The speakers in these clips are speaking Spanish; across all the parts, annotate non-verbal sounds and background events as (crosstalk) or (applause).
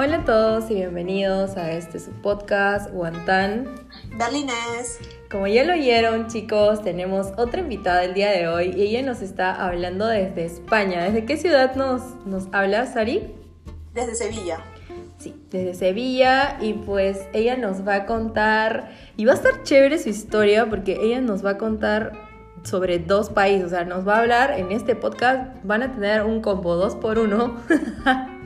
Hola a todos y bienvenidos a este su podcast Guantán. Berlines. Como ya lo oyeron chicos, tenemos otra invitada el día de hoy y ella nos está hablando desde España. ¿Desde qué ciudad nos, nos habla, Sari? Desde Sevilla. Sí, desde Sevilla y pues ella nos va a contar, y va a estar chévere su historia porque ella nos va a contar sobre dos países, o sea, nos va a hablar en este podcast, van a tener un combo dos por uno. (laughs)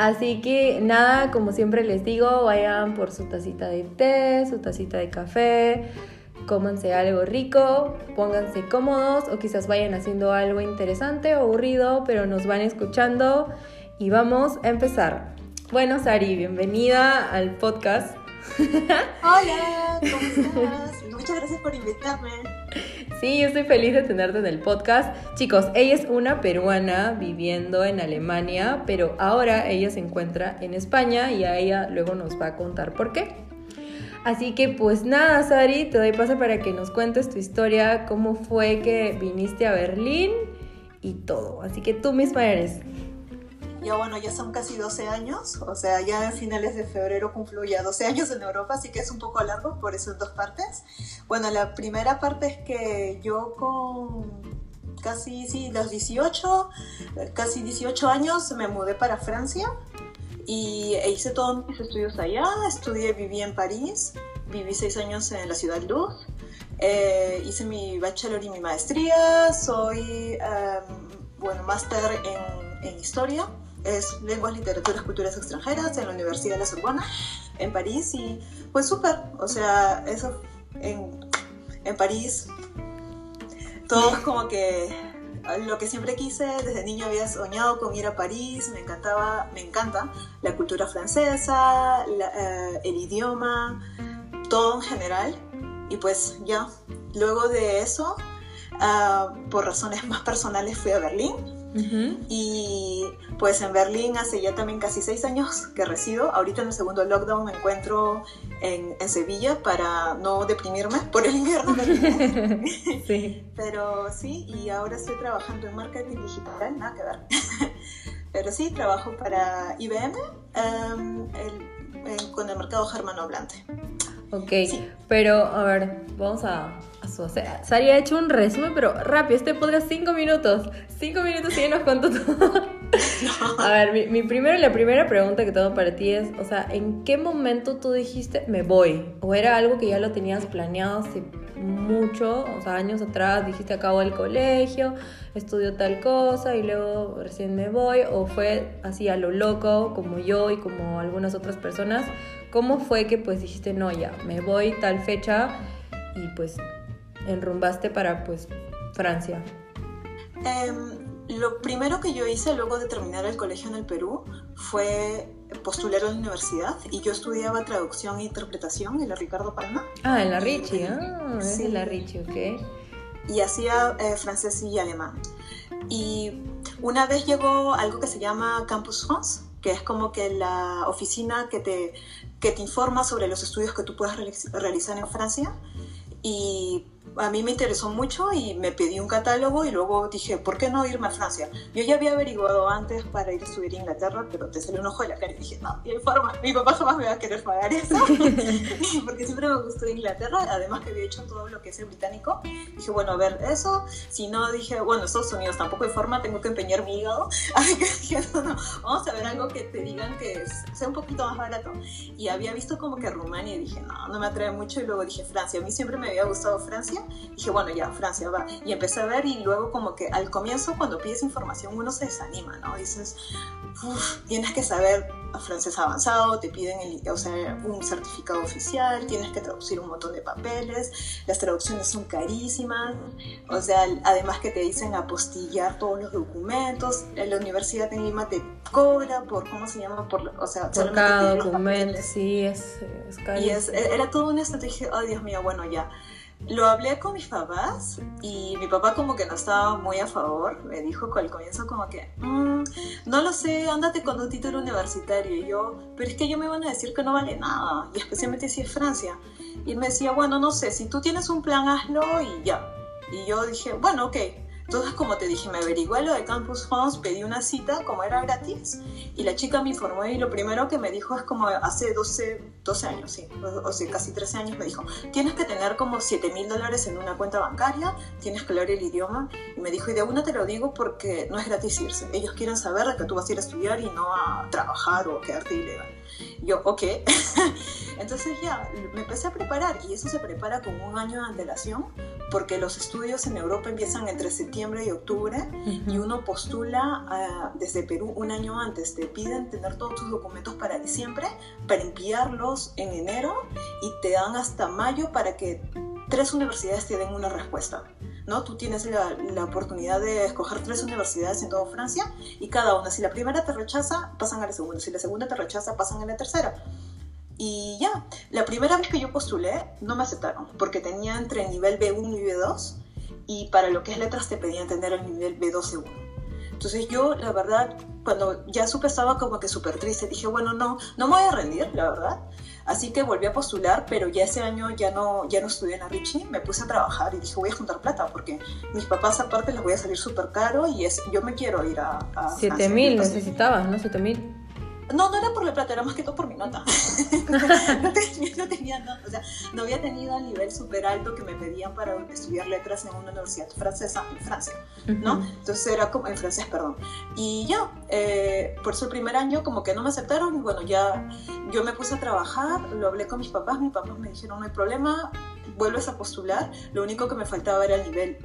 Así que nada, como siempre les digo, vayan por su tacita de té, su tacita de café, cómanse algo rico, pónganse cómodos o quizás vayan haciendo algo interesante o aburrido, pero nos van escuchando y vamos a empezar. Bueno, Sari, bienvenida al podcast. (laughs) Hola, ¿cómo estás? Muchas gracias por invitarme. Sí, yo estoy feliz de tenerte en el podcast. Chicos, ella es una peruana viviendo en Alemania, pero ahora ella se encuentra en España y a ella luego nos va a contar por qué. Así que pues nada, Sari, te doy paso para que nos cuentes tu historia, cómo fue que viniste a Berlín y todo. Así que tú misma eres. Ya bueno, ya son casi 12 años, o sea, ya a finales de febrero cumplo ya 12 años en Europa, así que es un poco largo, por eso en dos partes. Bueno, la primera parte es que yo con casi, sí, los 18, casi 18 años me mudé para Francia y e hice todos mis estudios allá, estudié, viví en París, viví seis años en la ciudad Luz, eh, hice mi bachelor y mi maestría, soy, um, bueno, máster en, en historia es Lenguas, Literaturas, Culturas Extranjeras en la Universidad de la Sorbona, en París, y pues súper, o sea, eso en, en París, todo es como que lo que siempre quise, desde niño había soñado con ir a París, me encantaba, me encanta la cultura francesa, eh, el idioma, todo en general, y pues ya, luego de eso, uh, por razones más personales fui a Berlín, y pues en Berlín hace ya también casi seis años que resido. Ahorita en el segundo lockdown me encuentro en, en Sevilla para no deprimirme por el invierno. (laughs) sí. Pero sí, y ahora estoy trabajando en marketing digital, nada que ver. (laughs) Pero sí, trabajo para IBM um, el, con el mercado germanohablante. Ok, pero a ver, vamos a, a su Sari ha hecho un resumen, pero rápido, este podcast cinco minutos. Cinco minutos y nos contó todo. (laughs) A ver, mi, mi, primero, la primera pregunta que tengo para ti es, o sea, ¿en qué momento tú dijiste me voy? ¿O era algo que ya lo tenías planeado hace mucho, o sea, años atrás, dijiste acabo el colegio, estudio tal cosa y luego recién me voy? ¿O fue así a lo loco, como yo y como algunas otras personas? ¿Cómo fue que pues dijiste, no, ya, me voy tal fecha y pues enrumbaste para pues Francia? Um, lo primero que yo hice luego de terminar el colegio en el Perú fue postular a la universidad y yo estudiaba traducción e interpretación en la Ricardo Palma. Ah, en la Ricci, ah, es en la Ricci, ok. Y hacía eh, francés y alemán. Y una vez llegó algo que se llama Campus France, que es como que la oficina que te, que te informa sobre los estudios que tú puedes realizar en Francia. Y a mí me interesó mucho y me pedí un catálogo y luego dije, ¿por qué no irme a Francia? Yo ya había averiguado antes para ir a estudiar a Inglaterra, pero te salió un ojo de la cara y dije, no, y hay forma, mi papá jamás me va a querer pagar eso, (laughs) (laughs) porque siempre me gustó Inglaterra, además que había hecho todo lo que es el británico. Dije, bueno, a ver, eso, si no, dije, bueno, Estados Unidos tampoco hay forma, tengo que empeñar mi hígado, (laughs) así que dije, no, no, vamos a ver algo que te digan que sea un poquito más barato. Y había visto como que Rumania y dije, no, no me atrae mucho, y luego dije Francia, a mí siempre me había gustado Francia, dije, bueno, ya, Francia va. Y empecé a ver y luego como que al comienzo cuando pides información uno se desanima, ¿no? Dices, tienes que saber francés avanzado, te piden el, o sea, un certificado oficial, tienes que traducir un montón de papeles, las traducciones son carísimas, o sea, además que te dicen apostillar todos los documentos, la universidad en Lima te cobra por, ¿cómo se llama? Por, o sea, por cada documento, sí, es, es carísimo. Y es, era todo una estrategia, oh Dios mío, bueno, ya lo hablé con mis papás y mi papá como que no estaba muy a favor. Me dijo al comienzo como que, mm, no lo sé, ándate con un título universitario. Y yo, pero es que ellos me van a decir que no vale nada, y especialmente si es Francia. Y me decía, bueno, no sé, si tú tienes un plan, hazlo y ya. Y yo dije, bueno, ok. Entonces, como te dije, me averigué lo de Campus France, pedí una cita, como era gratis, y la chica me informó y lo primero que me dijo es como hace 12, 12 años, sí, o, sea, casi 13 años, me dijo, tienes que tener como 7 mil dólares en una cuenta bancaria, tienes que hablar el idioma, y me dijo, y de una te lo digo porque no es gratis irse, ellos quieren saber de que tú vas a ir a estudiar y no a trabajar o quedarte ilegal. Yo, ok. (laughs) Entonces ya, me empecé a preparar y eso se prepara con un año de antelación porque los estudios en Europa empiezan entre septiembre y octubre y uno postula ah, desde Perú un año antes. Te piden tener todos tus documentos para diciembre, para enviarlos en enero y te dan hasta mayo para que tres universidades te den una respuesta. Tú tienes la, oportunidad de escoger tres universidades en toda Francia y cada una, si la primera te rechaza, pasan a la segunda, si la segunda te rechaza, pasan a la tercera. Y ya, la primera vez que yo postulé no me aceptaron porque tenía entre nivel B1 y B2 y para lo que es letras te pedían tener el nivel B2 1 Entonces yo, la verdad, cuando ya supe estaba como que súper triste, dije, bueno, no, no me voy a rendir, la verdad. Así que volví a postular, pero ya ese año ya no, ya no estudié en la Richie, me puse a trabajar y dije, voy a juntar plata, porque mis papás aparte les voy a salir súper caro y es, yo me quiero ir a... a 7 mil necesitabas, ¿no? 7 mil. No, no era por la plata, era más que todo por mi nota. (laughs) no, tenía, no, o sea, no había tenido el nivel súper alto que me pedían para estudiar letras en una universidad francesa en Francia, ¿no? Entonces era como, en francés, perdón. Y ya, eh, por el primer año como que no me aceptaron y bueno, ya yo me puse a trabajar, lo hablé con mis papás, mis papás me dijeron no hay problema, vuelves a postular, lo único que me faltaba era el nivel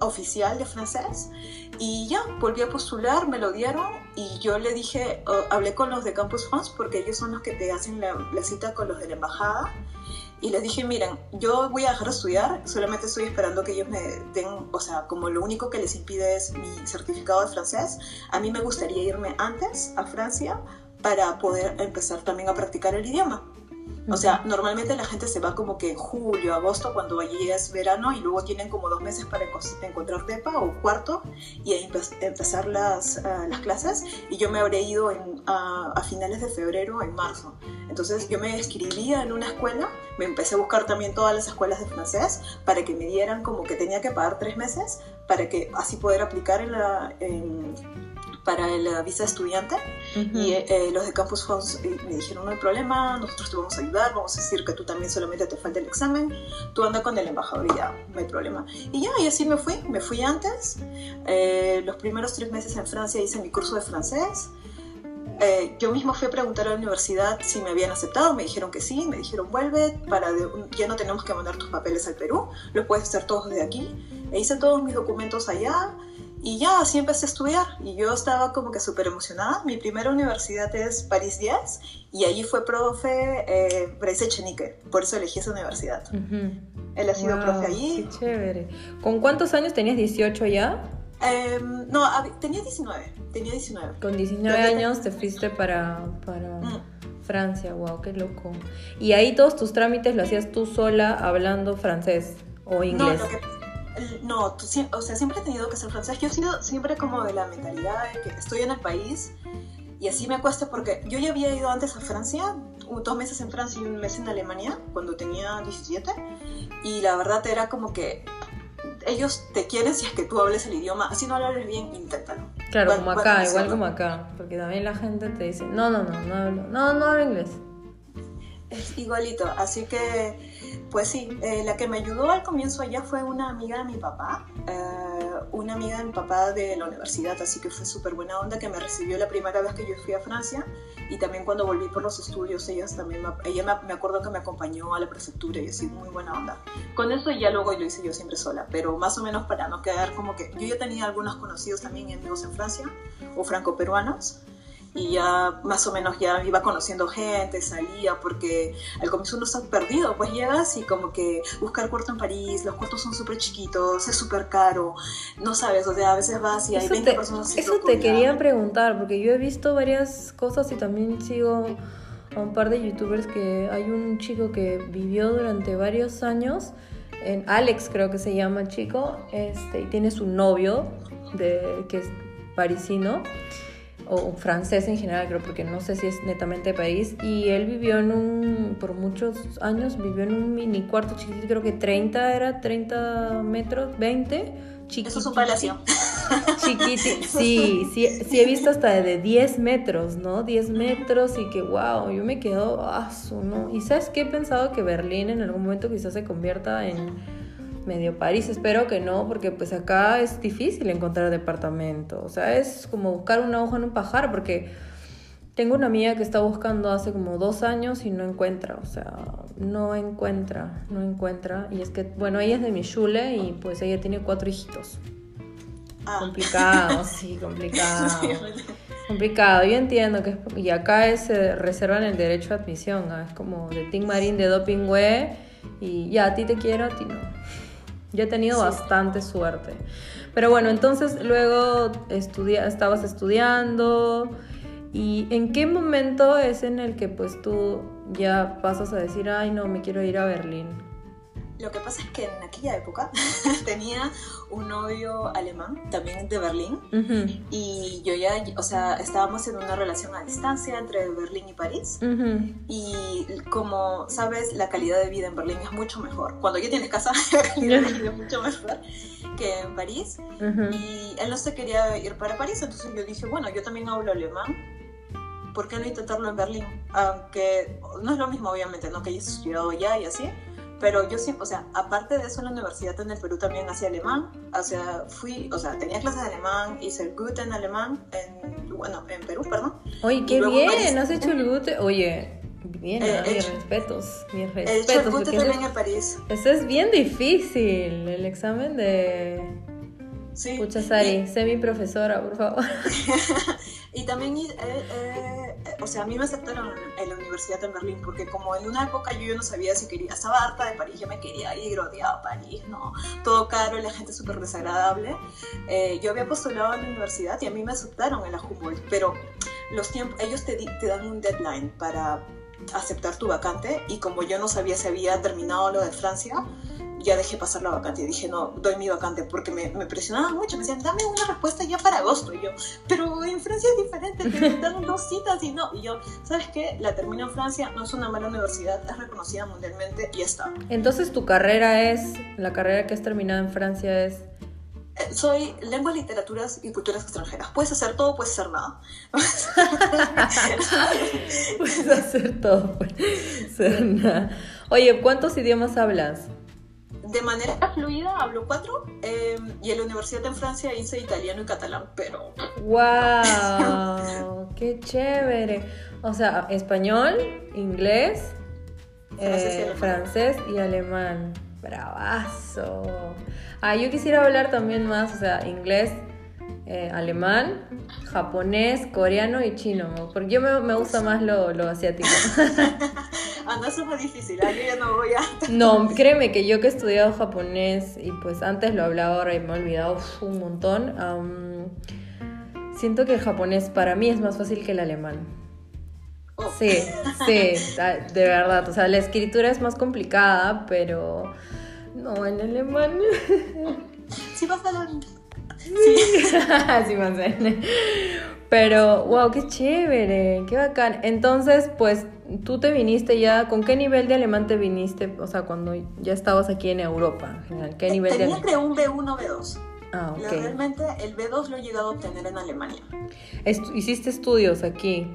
oficial de francés. Y ya, volví a postular, me lo dieron y yo le dije, hablé con los de Campus France porque ellos son los que te hacen la, cita con los de la embajada. Y les dije, miren, yo voy a dejar de estudiar, solamente estoy esperando que ellos me den, o sea, como lo único que les impide es mi certificado de francés, a mí me gustaría irme antes a Francia para poder empezar también a practicar el idioma. O sea, normalmente la gente se va como que en julio, agosto, cuando allí es verano y luego tienen como dos meses para encontrar DEPA o cuarto y empezar las, ah, las, clases. Y yo me habré ido a, finales de febrero, en marzo. Entonces yo me inscribía en una escuela, me empecé a buscar también todas las escuelas de francés para que me dieran como que tenía que pagar tres meses para que así poder aplicar en la... En, para la visa estudiante y eh, los de Campus House eh, me dijeron no hay problema, nosotros te vamos a ayudar, vamos a decir que tú también solamente te falta el examen, tú anda con el embajador y ya, no hay problema. Y ya, y así me fui, me fui antes, eh, los primeros tres meses en Francia hice mi curso de francés, yo mismo fui a preguntar a la universidad si me habían aceptado, me dijeron que sí, me dijeron vuelve, para ya no tenemos que mandar tus papeles al Perú, lo puedes hacer todos desde aquí. E hice todos mis documentos allá, y ya, así empecé a estudiar y yo estaba como que súper emocionada. Mi primera universidad es París 10 y allí fue profe eh, Bryce Echenique, por eso elegí esa universidad. Él ha sido profe allí. Qué chévere. ¿Con cuántos años tenías 18 ya? Em, no, tenía 19, tenía 19. Con 19 años te fuiste para, para mm. Francia, wow, qué loco. Y ahí todos tus trámites lo hacías tú sola hablando francés o inglés. No, no, o sea, siempre he tenido que ser francés. Yo he sido siempre como de la mentalidad de que estoy en el país y así me cuesta porque yo ya había ido antes a Francia, dos meses en Francia y un mes en Alemania cuando tenía 17 y la verdad era como que ellos te quieren si es que tú hables el idioma, así no hables bien, inténtalo. Claro, como acá, igual como acá, porque también la gente te dice, no, no, no, no hablo, no, no hablo inglés. Es igualito, así que pues sí, eh, la que me ayudó al comienzo allá fue una amiga de mi papá, eh, una amiga de mi papá de la universidad, así que fue súper buena onda que me recibió la primera vez que yo fui a Francia y también cuando volví por los estudios, ella también me, ella me, acuerdo que me acompañó a la prefectura y así, muy buena onda. Con eso ya luego lo hice yo siempre sola, pero más o menos para no quedar como que yo ya tenía algunos conocidos también amigos en Francia o franco-peruanos y ya más o menos ya iba conociendo gente, salía, porque al comienzo uno está perdido, pues llegas y como que buscar cuarto en París, los cuartos son súper chiquitos, es súper caro, no sabes, o sea, a veces vas y hay 20 personas. Eso te quería preguntar, porque yo he visto varias cosas y también sigo a un par de youtubers que hay un chico que vivió durante varios años, en Alex creo que se llama el chico, este, y tiene su novio, de, que es parisino o francés en general, creo, porque no sé si es netamente país. Y él vivió en un, por muchos años, vivió en un mini cuarto chiquitito, creo que 30 era, 30 metros, 20, Eso es un palacio. (laughs) Chiquiti, (laughs) sí, sí, sí he visto hasta de 10 metros, ¿no? 10 metros y que, wow, yo me quedo, ah, ¿no? Y ¿sabes qué? He pensado que Berlín en algún momento quizás se convierta en medio París, espero que no, porque pues acá es difícil encontrar departamento, o sea, es como buscar una hoja en un pajar, porque tengo una amiga que está buscando hace como dos años y no encuentra, o sea, no encuentra, no encuentra, y es que, bueno, ella es de Michule y pues ella tiene cuatro hijitos. Ah. Complicado, (laughs) sí, complicado. complicado, yo entiendo que es, y acá es, se reservan el derecho a admisión, es como de Ting Marín de Dopingüe y ya, a ti te quiero, a ti no. Yo he tenido bastante suerte. Pero bueno, entonces luego estabas estudiando y en qué momento es en el que pues tú ya pasas a decir, ay no, me quiero ir a Berlín. Lo que pasa es que en aquella época (laughs) tenía un novio alemán, también de Berlín, y yo ya, o sea, estábamos en una relación a distancia entre Berlín y París, y como sabes, la calidad de vida en Berlín es mucho mejor. Cuando ya tienes casa, (laughs) la calidad de vida es mucho mejor que en París, y él no se quería ir para París, entonces yo dije, bueno, yo también hablo alemán, ¿por qué no intentarlo en Berlín? Aunque no es lo mismo, obviamente, ¿no? Que hayas estudiado ya y así, pero yo siempre, o sea, aparte de eso en la universidad en el Perú también hacía alemán, o sea, fui, o sea, tenía clases de alemán, hice el Goethe en alemán, en, bueno, en Perú, perdón. Oye, qué bien, has hecho el Goethe, oye, bien, eh, mis respetos, mis respetos. He hecho el Goethe también en París. Eso es bien difícil, el examen de... Sí. Sari, sé mi profesora, por favor. (laughs) y también... Eh, eh, o sea, a mí me aceptaron en la universidad en Berlín, porque como en una época yo, no sabía si quería, estaba harta de París, yo me quería ir, odiaba París, ¿no? Todo caro la gente súper desagradable. Eh, yo había postulado en la universidad y a mí me aceptaron en la Humboldt, pero los tiempos, ellos te, te dan un deadline para aceptar tu vacante y como yo no sabía si había terminado lo de Francia, ya dejé pasar la vacante. Y dije, no, doy mi vacante porque me, me presionaba mucho. Me decían, dame una respuesta ya para agosto. Y yo, pero en Francia es diferente, te (laughs) dan dos citas y no. Y yo, ¿sabes qué? La termino en Francia, no es una mala universidad, es reconocida mundialmente y ya está. Entonces, tu carrera es, la carrera que has terminado en Francia es eh, soy lenguas, literaturas y culturas extranjeras. Puedes hacer todo, puedes hacer nada. (laughs) puedes hacer todo, puedes hacer nada. Oye, ¿cuántos idiomas hablas? De manera fluida hablo cuatro em, y en la universidad en Francia hice italiano y catalán, pero... ¡Wow! ¡Qué chévere! O sea, español, inglés, francés, y, eh, alemán. Bravazo. Ah, yo quisiera hablar también más, o sea, inglés, eh, alemán, japonés, coreano y chino, porque yo me, me gusta más lo, lo asiático. (laughs) ah, no, eso difícil, ¿eh? yo ya no voy a... (laughs) no, créeme que yo que he estudiado japonés y pues antes lo hablaba ahora y me he olvidado un montón, siento que el japonés para mí es más fácil que el alemán. Oh. Sí, sí, de verdad, o sea, la escritura es más complicada, pero no, en alemán... sí pasa lo (laughs) Sí, (laughs) sí más Pero, wow, qué chévere, qué bacán. Entonces, pues, tú te viniste ya, ¿con qué nivel de alemán te viniste? O sea, cuando ya estabas aquí en Europa, ¿qué nivel Tenía de... un B1, B2. Ah, ok. Realmente el B2 lo he llegado a obtener en Alemania. ¿Hiciste estudios aquí?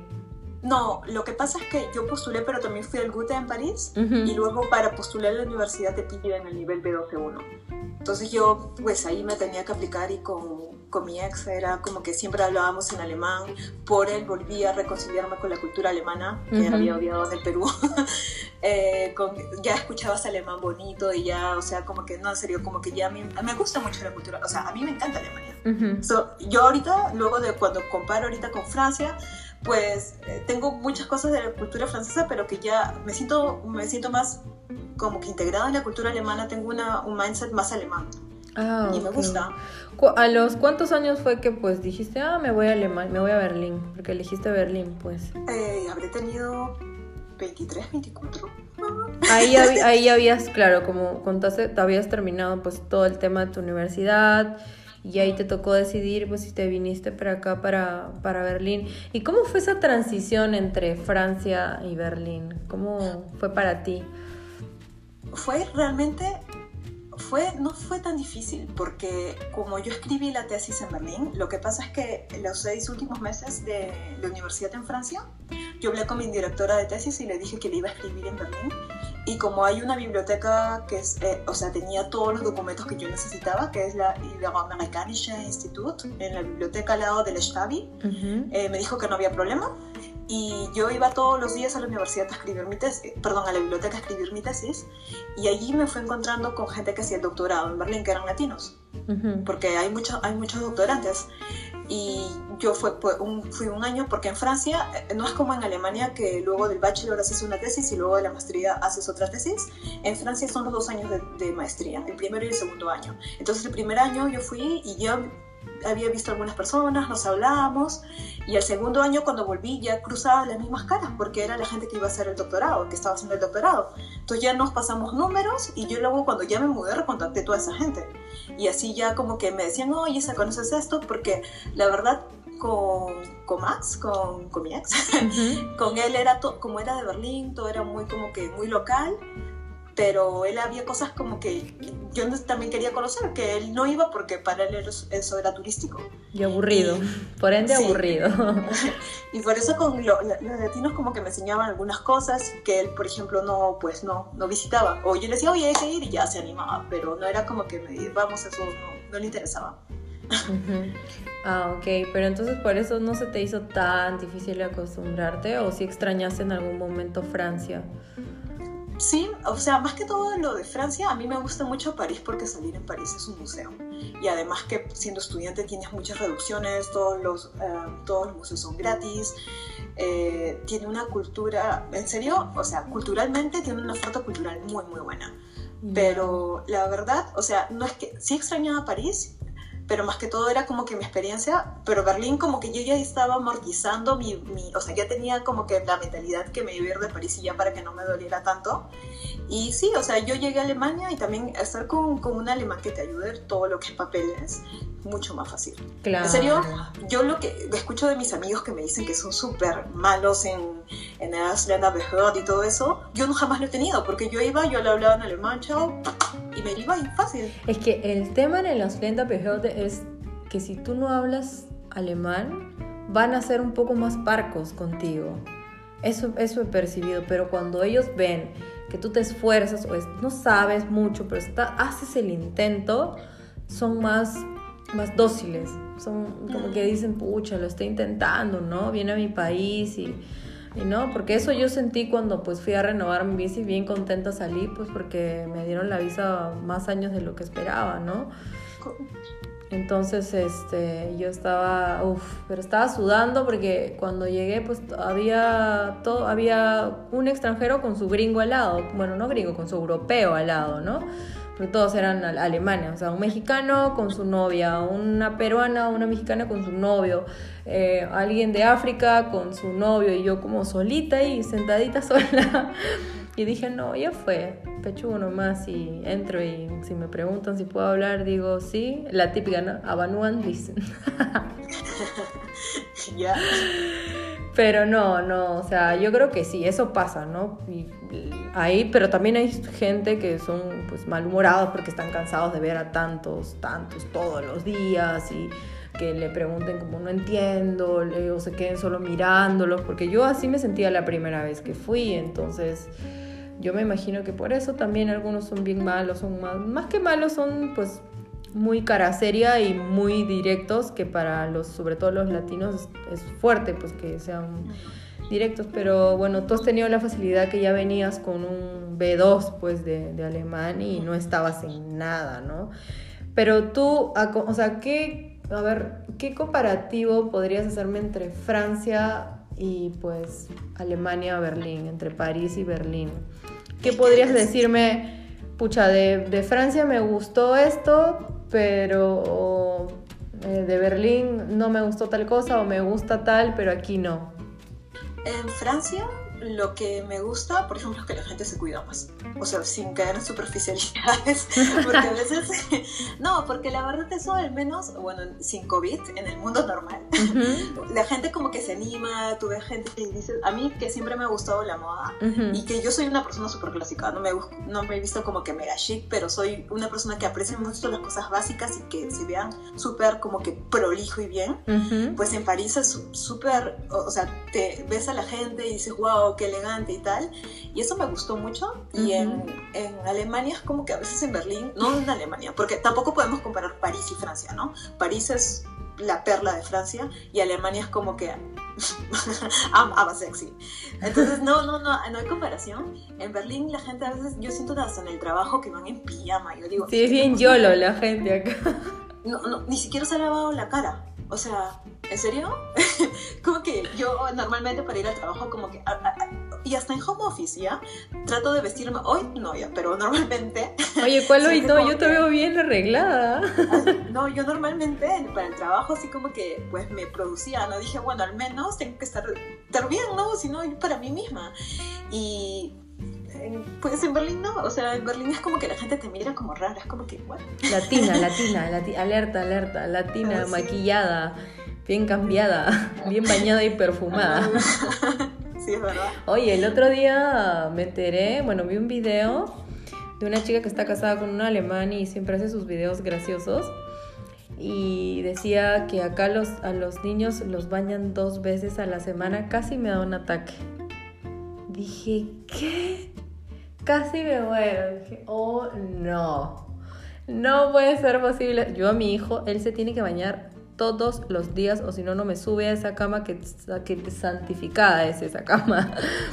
No, lo que pasa es que yo postulé, pero también fui al Goethe en París y luego para postular a la universidad te piden el nivel B12-1. Entonces yo pues ahí me tenía que aplicar y con, con, mi ex era como que siempre hablábamos en alemán, por él volví a reconciliarme con la cultura alemana que había odiado en el Perú. (laughs) eh, con, ya escuchabas alemán bonito y ya, o sea, como que no, en serio, como que ya me, me gusta mucho la cultura, o sea, a mí me encanta Alemania. yo ahorita, luego de cuando comparo ahorita con Francia, pues eh, tengo muchas cosas de la cultura francesa, pero que ya me siento, me siento más como que integrada en la cultura alemana, tengo una, un mindset más alemán. Ah, y me gusta. ¿A los cuántos años fue que pues dijiste, ah, me voy a Alemania, me voy a Berlín? Porque elegiste Berlín, pues. Eh, habré tenido 23, 24. (laughs) Ahí, ahí habías, claro, como contaste, te habías terminado pues todo el tema de tu universidad y ahí te tocó decidir pues si te viniste para acá, para, para Berlín. ¿Y cómo fue esa transición entre Francia y Berlín? ¿Cómo fue para ti? Fue realmente fue, no fue tan difícil porque como yo escribí la tesis en Berlín, lo que pasa es que los seis últimos meses de la universidad en Francia, yo hablé con mi directora de tesis y le dije que le iba a escribir en Berlín. Y como hay una biblioteca que es, eh, o sea, tenía todos los documentos que yo necesitaba, que es la Ibero-Amerikanische Institut, en la biblioteca al lado del Stabi, eh, me dijo que no había problema y yo iba todos los días a la universidad a escribir mi tesis, perdón, a la biblioteca a escribir mi tesis, y allí me fui encontrando con gente que hacía el doctorado en Berlín, que eran latinos, porque hay, mucho, hay muchos doctorantes. Y yo fui un año, porque en Francia eh, no es como en Alemania, que luego del bachelor haces una tesis y luego de la maestría haces otra tesis. En Francia son los dos años de, maestría, el primero y el segundo año. Entonces el primer año yo fui y yo había visto algunas personas, nos hablábamos y el segundo año cuando volví ya cruzaba las mismas caras porque era la gente que iba a hacer el doctorado, que estaba haciendo el doctorado. Entonces ya nos pasamos números y yo luego cuando ya me mudé recontacté toda esa gente. Y así ya como que me decían, oye, ¿se conoces esto? Porque la verdad con, con Max, con, con mi ex, (laughs) con él era, como era de Berlín, todo era muy como que muy local pero él había cosas como que yo también quería conocer, que él no iba porque para él eso era turístico. Y aburrido, por ende aburrido. (laughs) y por eso con los latinos como que me enseñaban algunas cosas que él, por ejemplo, no, pues no, no visitaba. O yo le decía, oye, hay que ir y ya se animaba, pero no era como que me vamos, eso no, no le interesaba. Ah, ok, pero entonces por eso no se te hizo tan difícil acostumbrarte o si extrañaste en algún momento Francia. Sí, o sea, más que todo lo de Francia, a mí me gusta mucho París porque salir en París es un museo. Y además que siendo estudiante tienes muchas reducciones, todos los, eh, todos los museos son gratis, eh, tiene una cultura, en serio, o sea, culturalmente tiene una oferta cultural muy, muy buena. Pero la verdad, o sea, no es que sí extrañaba París, pero más que todo era como que mi experiencia, pero Berlín como que yo ya estaba amortizando mi, mi, o sea, ya tenía como que la mentalidad que me iba a ir de París y ya para que no me doliera tanto. Y sí, o sea, yo llegué a Alemania y también estar con, con un alemán que te ayude todo lo que es papeles, mucho más fácil. Claro. En serio, yo lo que escucho de mis amigos que me dicen que son súper malos en, en y todo eso, yo no jamás lo he tenido, porque yo iba, yo le hablaba en alemán, chao, y me fácil. Es que el tema en las Behörde es que si tú no hablas alemán, van a ser un poco más parcos contigo. Eso, eso he percibido, pero cuando ellos ven que tú te esfuerzas o no sabes mucho, pero está, haces el intento, son más, más dóciles. Son como que dicen, pucha, lo estoy intentando, ¿no? Viene a mi país y no, porque eso yo sentí cuando pues fui a renovar mi bici, bien contenta salí, pues porque me dieron la visa más años de lo que esperaba, ¿no? Entonces, este, yo estaba, uff, pero estaba sudando porque cuando llegué, pues había todo, había un extranjero con su gringo al lado, bueno, no gringo, con su europeo al lado, ¿no? Porque todos eran alemanes, o sea, un mexicano con su novia, una peruana, una mexicana con su novio, eh, alguien de África con su novio y yo como solita y sentadita (laughs) sola. Y dije, no, ya fue, pechugo nomás y entro y si me preguntan si puedo hablar, digo, sí, la típica, ¿no? Abanuan dicen. (laughs) Ya. Pero no, no, o sea, yo creo que sí, eso pasa, ¿no? Y, ahí, pero también hay gente que son pues malhumorados porque están cansados de ver a tantos, tantos todos los días y que le pregunten como no entiendo o se queden solo mirándolos, porque yo así me sentía la primera vez que fui, entonces yo me imagino que por eso también algunos son bien malos, son más, más que malos son pues muy cara seria y muy directos, que para los, sobre todo los latinos, es, fuerte pues que sean directos, pero bueno, tú has tenido la facilidad que ya venías con un B2 pues de, de alemán y no estabas en nada, ¿no? Pero tú, o sea, ¿qué, a ver, ¿qué comparativo podrías hacerme entre Francia y pues Alemania, Berlín, entre París y Berlín? ¿Qué podrías decirme, pucha, de, Francia me gustó esto, pero eh, de Berlín no me gustó tal cosa o me gusta tal, pero aquí no? En Francia lo que me gusta, por ejemplo, es que la gente se cuida más. O sea, sin caer en superficialidades. (laughs) Porque a veces. (laughs) no, porque la verdad, eso al menos, bueno, sin COVID, en el mundo normal, (laughs) la gente como que se anima. Tú ves gente que dice. A mí, que siempre me ha gustado la moda y que yo soy una persona súper clásica. No me, no me he visto como que mega chic, pero soy una persona que aprecia mucho las cosas básicas y que se vean súper como que prolijo y bien. Pues en París es súper. O sea, te ves a la gente y dices, wow, qué elegante y tal. Y eso me gustó mucho. Y en, en, Alemania es como que a veces en Berlín, no en Alemania, porque tampoco podemos comparar París y Francia, ¿no? París es la perla de Francia y Alemania es como que (laughs) ama sexy. Entonces, no, no, no, no hay comparación. En Berlín la gente a veces, yo siento hasta en el trabajo que van en pijama. Yo digo, sí, es bien yolo la gente acá. No, no, ni siquiera se ha lavado la cara. O sea, ¿en serio? (laughs) como que yo normalmente para ir al trabajo como que... y hasta en home office, ¿ya? Trato de vestirme... Hoy no, ya, pero normalmente... (laughs) Oye, ¿cuál hoy no? Yo te veo bien arreglada. (laughs) no, yo normalmente para el trabajo así como que pues me producía, ¿no? Dije, bueno, al menos tengo que estar, estar bien, ¿no? Si no, para mí misma. Y pues en Berlín no, o sea, en Berlín es como que la gente te mira como rara, es como que, bueno. Latina, (laughs) latina, alerta, alerta, latina, ah, maquillada, bien cambiada, (laughs) bien bañada y perfumada. (laughs) sí, es verdad. Oye, el otro día me enteré, bueno, vi un video de una chica que está casada con un alemán y siempre hace sus videos graciosos. Y decía que acá los, a los niños los bañan dos veces a la semana, casi me da un ataque. Dije, ¿qué? Casi me muero. Dije, oh no, no puede ser posible. Yo a mi hijo, él se tiene que bañar todos los días o si no, no me sube a esa cama que, que santificada es esa cama.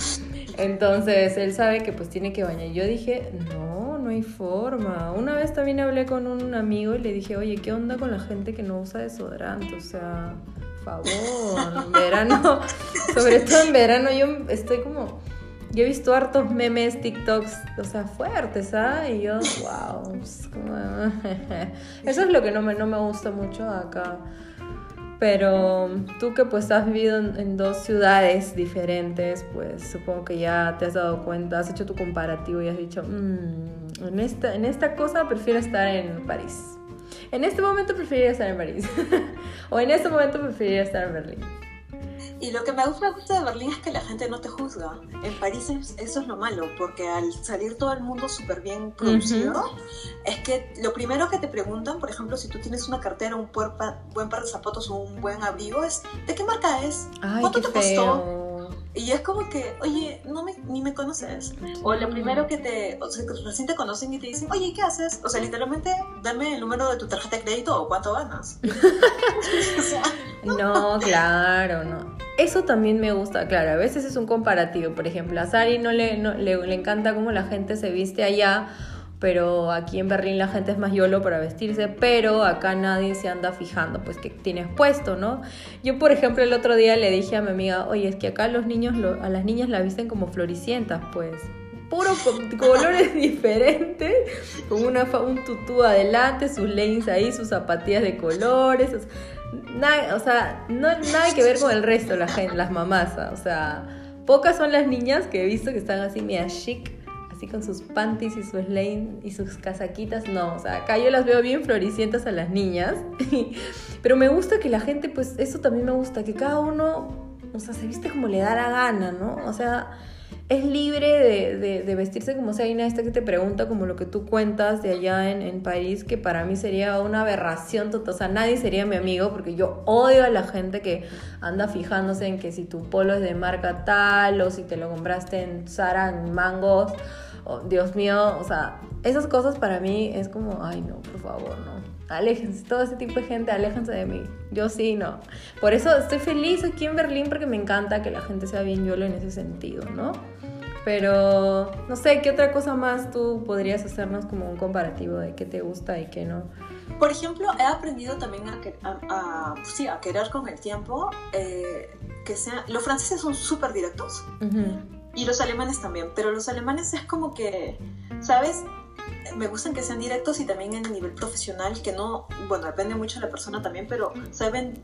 (laughs) Entonces él sabe que pues tiene que bañar. Yo dije, no, no hay forma. Una vez también hablé con un amigo y le dije, oye, ¿qué onda con la gente que no usa desodorante? O sea, favor, en verano, (laughs) sobre todo en verano yo estoy como yo he visto hartos memes, TikToks, o sea, fuertes, ¿ah? Y yo, wow. (laughs) Eso es lo que no me, no me gusta mucho acá. Pero tú que pues has vivido en, dos ciudades diferentes, pues supongo que ya te has dado cuenta, has hecho tu comparativo y has dicho, mm, en, esta, en esta cosa prefiero estar en París. En este momento preferiría estar en París. (laughs) o en este momento preferiría estar en Berlín. Y lo que me gusta, de Berlín es que la gente no te juzga. En París eso es lo malo, porque al salir todo el mundo súper bien producido, es que lo primero que te preguntan, por ejemplo, si tú tienes una cartera, un buen par de zapatos o un buen abrigo, es ¿de qué marca es? ¿Cuánto te costó? Y es como que, oye, no me, ni me conoces. O lo primero que te, o sea, recién te conocen y te dicen, oye, ¿qué haces? O sea, literalmente, dame el número de tu tarjeta de crédito o cuánto ganas. (laughs) (laughs) no, claro, no. Eso también me gusta, claro, a veces es un comparativo. Por ejemplo, a Sari no le, no, le, le encanta cómo la gente se viste allá pero aquí en Berlín la gente es más yolo para vestirse, pero acá nadie se anda fijando, pues que tienes puesto, ¿no? Yo, por ejemplo, el otro día le dije a mi amiga, oye, es que acá los niños, a las niñas la visten como floricientas, pues puro colores (laughs) diferentes, con una, un tutú adelante, sus leggings ahí, sus zapatillas de colores, nada, o sea, no nada que ver con el resto, la gente, las mamás, o sea, pocas son las niñas que he visto que están así media chic, con sus panties y sus lane y sus casaquitas, no, o sea, acá yo las veo bien floricientas a las niñas, (laughs) pero me gusta que la gente, pues eso también me gusta, que cada uno, o sea, se viste como le da la gana, ¿no? O sea, es libre de, vestirse como sea. Una esta que te pregunta como lo que tú cuentas de allá en, en, París, que para mí sería una aberración total. O sea, nadie sería mi amigo porque yo odio a la gente que anda fijándose en que si tu polo es de marca tal o si te lo compraste en Zara en mangos Dios mío, o sea, esas cosas para mí es como, ay no, por favor, no. Aléjense, todo ese tipo de gente, aléjense de mí. Yo sí, no. Por eso estoy feliz aquí en Berlín porque me encanta que la gente sea bien yolo en ese sentido, ¿no? Pero no sé, ¿qué otra cosa más tú podrías hacernos como un comparativo de qué te gusta y qué no? Por ejemplo, he aprendido también a, pues sí, a querer con el tiempo eh, que sea... Los franceses son súper directos. Y los alemanes también, pero los alemanes es como que, ¿sabes? Me gustan que sean directos y también en el nivel profesional, que no, bueno, depende mucho de la persona también, pero saben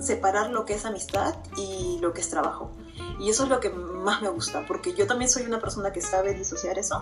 separar lo que es amistad y lo que es trabajo. Y eso es lo que más me gusta, porque yo también soy una persona que sabe disociar eso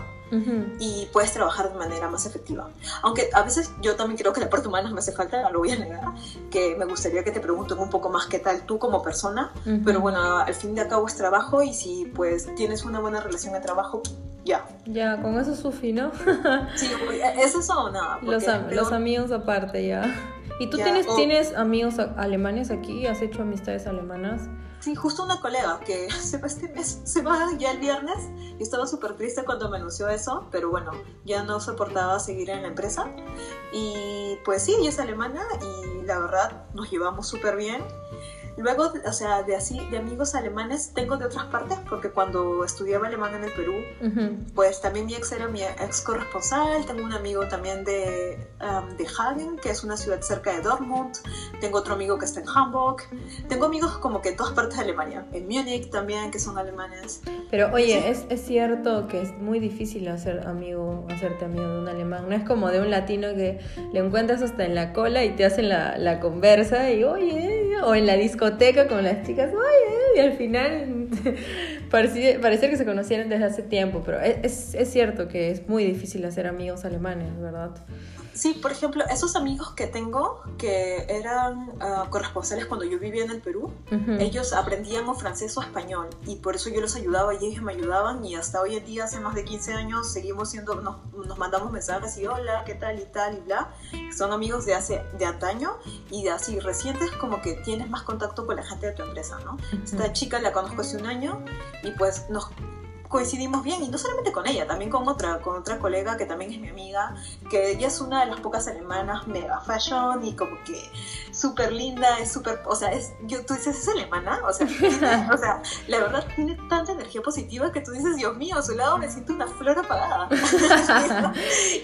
y puedes trabajar de manera más efectiva. Aunque a veces yo también creo que la parte humana me hace falta, no lo voy a negar, que me gustaría que te pregunten un poco más qué tal tú como persona, pero bueno, al fin de cabo es trabajo y si pues tienes una buena relación de trabajo, ya. Ya, con eso es ¿no? (laughs) sí, es eso o nada. Los, los amigos aparte, ya. ¿Y tú tienes, tienes amigos alemanes aquí? ¿Has hecho amistades alemanas? Sí, justo una colega que (laughs) se va este mes, se va ya el viernes y estaba súper triste cuando me anunció eso, pero bueno, ya no soportaba seguir en la empresa. Y pues sí, ella es alemana y la verdad nos llevamos súper bien. Luego, o sea, de así, de amigos alemanes tengo de otras partes, porque cuando estudiaba alemán en el Perú, pues también mi ex era mi ex corresponsal, tengo un amigo también de, um, de Hagen, que es una ciudad cerca de Dortmund, tengo otro amigo que está en Hamburg, tengo amigos como que en todas partes de Alemania, en Múnich también, que son alemanes. Pero oye, es, es, cierto que es muy difícil hacer amigo, hacerte amigo de un alemán, no es como de un latino que le encuentras hasta en la cola y te hacen la, la conversa y oye, o en la disco con las chicas, y al final (laughs) parecía, parecía que se conocieran desde hace tiempo, pero es, es cierto que es muy difícil hacer amigos alemanes, ¿verdad? Sí, por ejemplo, esos amigos que tengo que eran uh, corresponsales cuando yo vivía en el Perú, ellos aprendían o francés o español y por eso yo los ayudaba y ellos me ayudaban y hasta hoy en día, hace más de 15 años, seguimos siendo, nos, nos mandamos mensajes y hola, ¿qué tal y tal y bla. Son amigos de hace, de antaño y de así recientes como que tienes más contacto con la gente de tu empresa, ¿no? Esta chica la conozco hace un año y pues nos coincidimos bien, y no solamente con ella, también con otra, con otra colega que también es mi amiga, que ella es una de las pocas alemanas mega fashion y como que súper linda, es súper, o sea, es, yo, tú dices, es alemana, o sea, (laughs) o sea, la verdad tiene tanta energía positiva que tú dices, Dios mío, a su lado me siento una flor apagada. (laughs)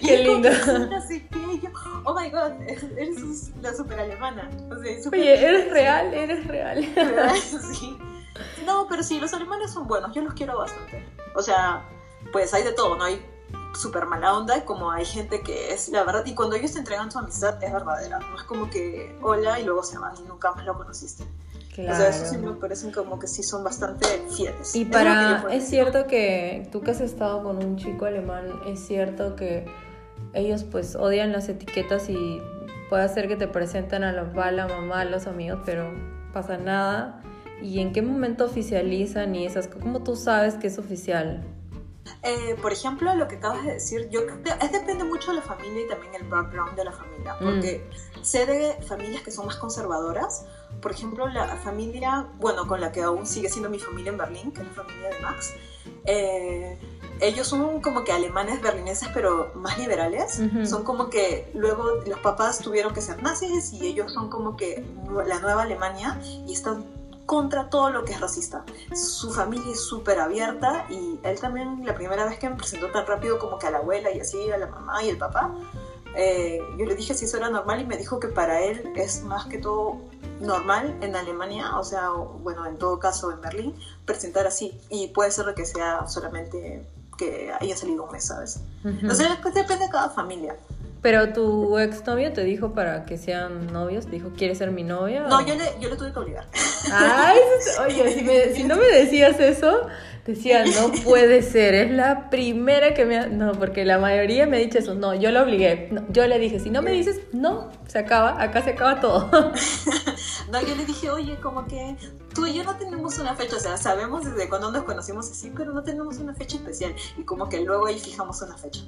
(laughs) y Qué lindo. Así que yo, oh my god, eres la súper alemana. O sea, super Oye, eres real, eres real. sí. No, pero sí, los alemanes son buenos, yo los quiero bastante. O sea, pues hay de todo, ¿no? Hay súper mala onda, como hay gente que es la verdad, y cuando ellos te entregan su amistad es verdadera, no es como que hola y luego se van y nunca más lo conociste. Claro. O sea, eso sí me parecen como que sí son bastante fieles. Y para, es, cierto que tú que has estado con un chico alemán, es cierto que ellos pues odian las etiquetas y puede ser que te presenten a la papá, la mamá, a los amigos, pero pasa nada y en qué momento oficializan y esas cómo tú sabes que es oficial eh, por ejemplo, lo que acabas de decir, yo es depende mucho de la familia y también el background de la familia, mm. porque sé de familias que son más conservadoras. Por ejemplo, la familia, bueno, con la que aún sigue siendo mi familia en Berlín, que es la familia de Max, eh, ellos son como que alemanes berlineses, pero más liberales. Son como que luego los papás tuvieron que ser nazis y ellos son como que la nueva Alemania y están contra todo lo que es racista. Su familia es súper abierta y él también, la primera vez que me presentó tan rápido como que a la abuela y así, a la mamá y el papá, eh, yo le dije si eso era normal y me dijo que para él es más que todo normal en Alemania, o sea, bueno, en todo caso en Berlín, presentar así. Y puede ser que sea solamente que haya salido un mes, ¿sabes? O sea, depende de cada familia. Pero tu exnovio te dijo para que sean novios, dijo, ¿quieres ser mi novia? No, yo le, yo le tuve que obligar. Ay, (laughs) oye, si, si no me decías eso, decía, no (laughs) puede ser, es la primera que me ha... No, porque la mayoría me ha dicho eso, no, yo lo obligué. yo le dije, si no me dices, no, se acaba, acá se acaba todo. (laughs) no, yo le dije, oye, como que tú y yo no tenemos una fecha, o sea, sabemos desde cuando nos conocimos así, pero no tenemos una fecha especial. Y como que luego ahí fijamos una fecha.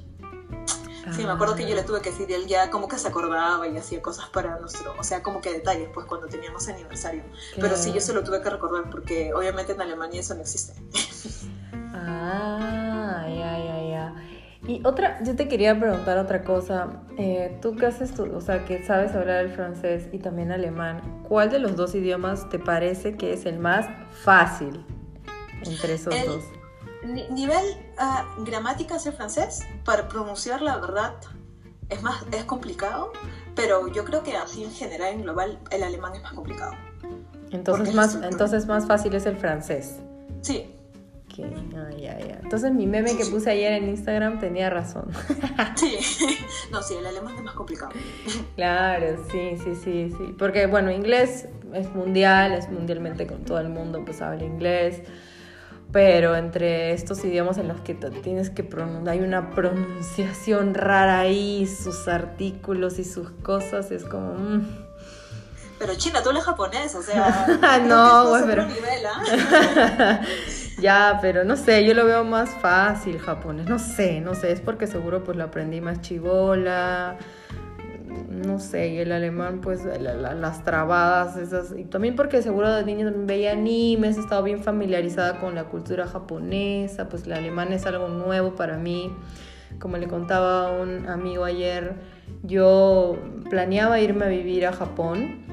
Sí, me acuerdo que yo le tuve que decir él ya como que se acordaba y hacía cosas para nuestro, o sea, como que detalles, pues cuando teníamos aniversario. Pero sí, yo se lo tuve que recordar porque obviamente en Alemania eso no existe. (laughs) Ah, ya, ya, ya. Y otra, yo te quería preguntar otra cosa. Eh, tú qué haces tú, o sea, que sabes hablar el francés y también alemán, ¿cuál de los dos idiomas te parece que es el más fácil entre esos dos? Nivel uh, gramática el francés, para pronunciar la verdad es, más, es complicado, pero yo creo que así en general, en global, el alemán es más complicado. Entonces, más, entonces más fácil es el francés. Sí. Ok, ah, ya, ya. Entonces mi meme que puse ayer en Instagram tenía razón. (laughs) Sí, no, sí, el alemán es más complicado. Claro, sí, sí, sí, sí. Porque bueno, inglés es mundial, es mundialmente con todo el mundo, pues habla inglés. Pero entre estos idiomas en los que tienes que pronunciar, hay una pronunciación rara ahí, sus artículos y sus cosas, es como... Mm. Pero China, tú eres japonés, o sea... (laughs) no, güey, pero... ¿ah? (laughs) ya, pero no sé, yo lo veo más fácil japonés, no sé, no sé, es porque seguro pues lo aprendí más chivola no sé, el alemán, pues las trabadas, esas, y también porque seguro de niño también veía animes, he estado bien familiarizada con la cultura japonesa, pues el alemán es algo nuevo para mí. Como le contaba a un amigo ayer, yo planeaba irme a vivir a Japón.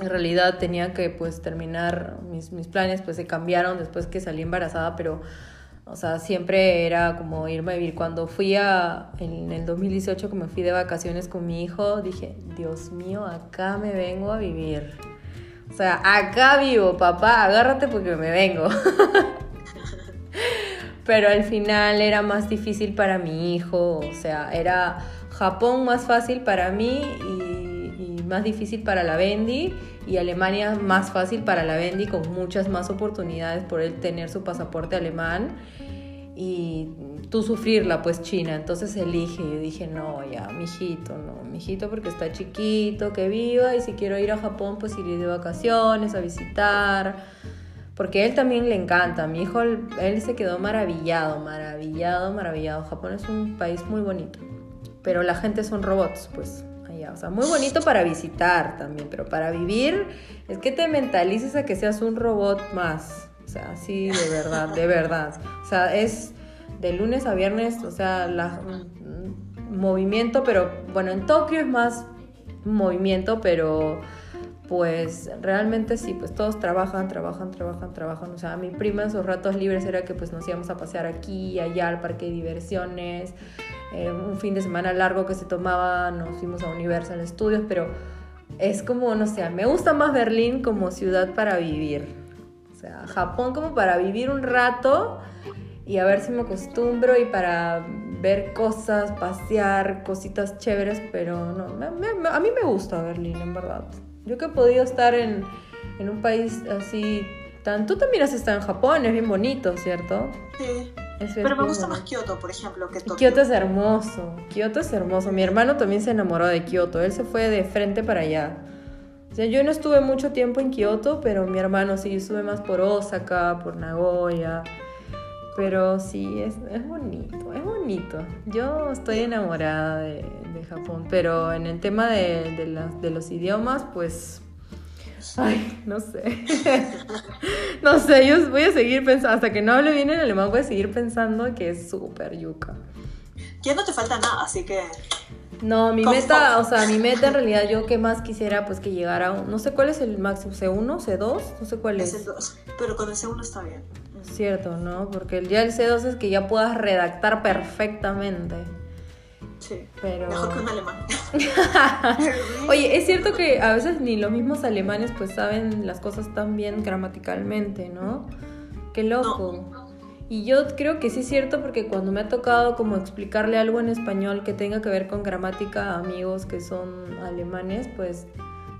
En realidad tenía que pues terminar mis, mis planes, pues se cambiaron después que salí embarazada, pero o sea, siempre era como irme a vivir. Cuando fui a, en el 2018, que me fui de vacaciones con mi hijo, dije, Dios mío, acá me vengo a vivir. O sea, acá vivo, papá, agárrate porque me vengo. (laughs) Pero al final era más difícil para mi hijo, o sea, era Japón más fácil para mí y, más difícil para la Bendy y Alemania más fácil para la Bendy con muchas más oportunidades por él tener su pasaporte alemán y tú sufrirla, pues China. Entonces elige. Yo dije, no, ya, mijito, no, mijito, porque está chiquito, que viva. Y si quiero ir a Japón, pues iré de vacaciones, a visitar. Porque él también le encanta. Mi hijo, él se quedó maravillado, maravillado, maravillado. Japón es un país muy bonito. Pero la gente son robots, pues. O sea, muy bonito para visitar también, pero para vivir es que te mentalices a que seas un robot más. O sea, así de verdad, de verdad. O sea, es de lunes a viernes, o sea, la, mm, movimiento, pero bueno, en Tokio es más movimiento, pero pues realmente sí, pues todos trabajan, trabajan, trabajan, trabajan. O sea, mi prima en sus ratos libres era que pues nos íbamos a pasear aquí y allá al parque de diversiones. Eh, un fin de semana largo que se tomaba, nos fuimos a Universal Studios, pero es como, no sé, me gusta más Berlín como ciudad para vivir. O sea, Japón como para vivir un rato y a ver si me acostumbro y para ver cosas, pasear, cositas chéveres, pero no, a mí me gusta Berlín, en verdad. Yo que he podido estar en, en un país así tan... Tú también has estado en Japón, es bien bonito, ¿cierto? Sí. Pero me gusta más Kioto, por ejemplo, que Tokio. Kioto es hermoso, Kioto es hermoso. Mi hermano también se enamoró de Kioto, él se fue de frente para allá yo no estuve mucho tiempo en Kioto, pero mi hermano sí, estuve más por Osaka, por Nagoya. Pero sí, es, es bonito, es bonito. Yo estoy enamorada de, Japón, pero en el tema de, de los idiomas, pues Ay, no sé. (laughs) no sé, yo voy a seguir pensando, hasta que no hable bien en alemán, voy a seguir pensando que es súper yuca. Ya no te falta nada, así que... No, mi meta, o sea, mi meta en realidad yo que más quisiera pues que llegara a un, no sé cuál es el máximo, C1, C2, no sé cuál es. Es el 2, pero con el C1 está bien. Es cierto, ¿no? Porque ya el C2 es que ya puedas redactar perfectamente. Sí, pero... mejor que un alemán. (laughs) Oye, es cierto que a veces ni los mismos alemanes pues saben las cosas tan bien gramaticalmente, ¿no? Qué loco. Y yo creo que sí es cierto porque cuando me ha tocado como explicarle algo en español que tenga que ver con gramática a amigos que son alemanes, pues,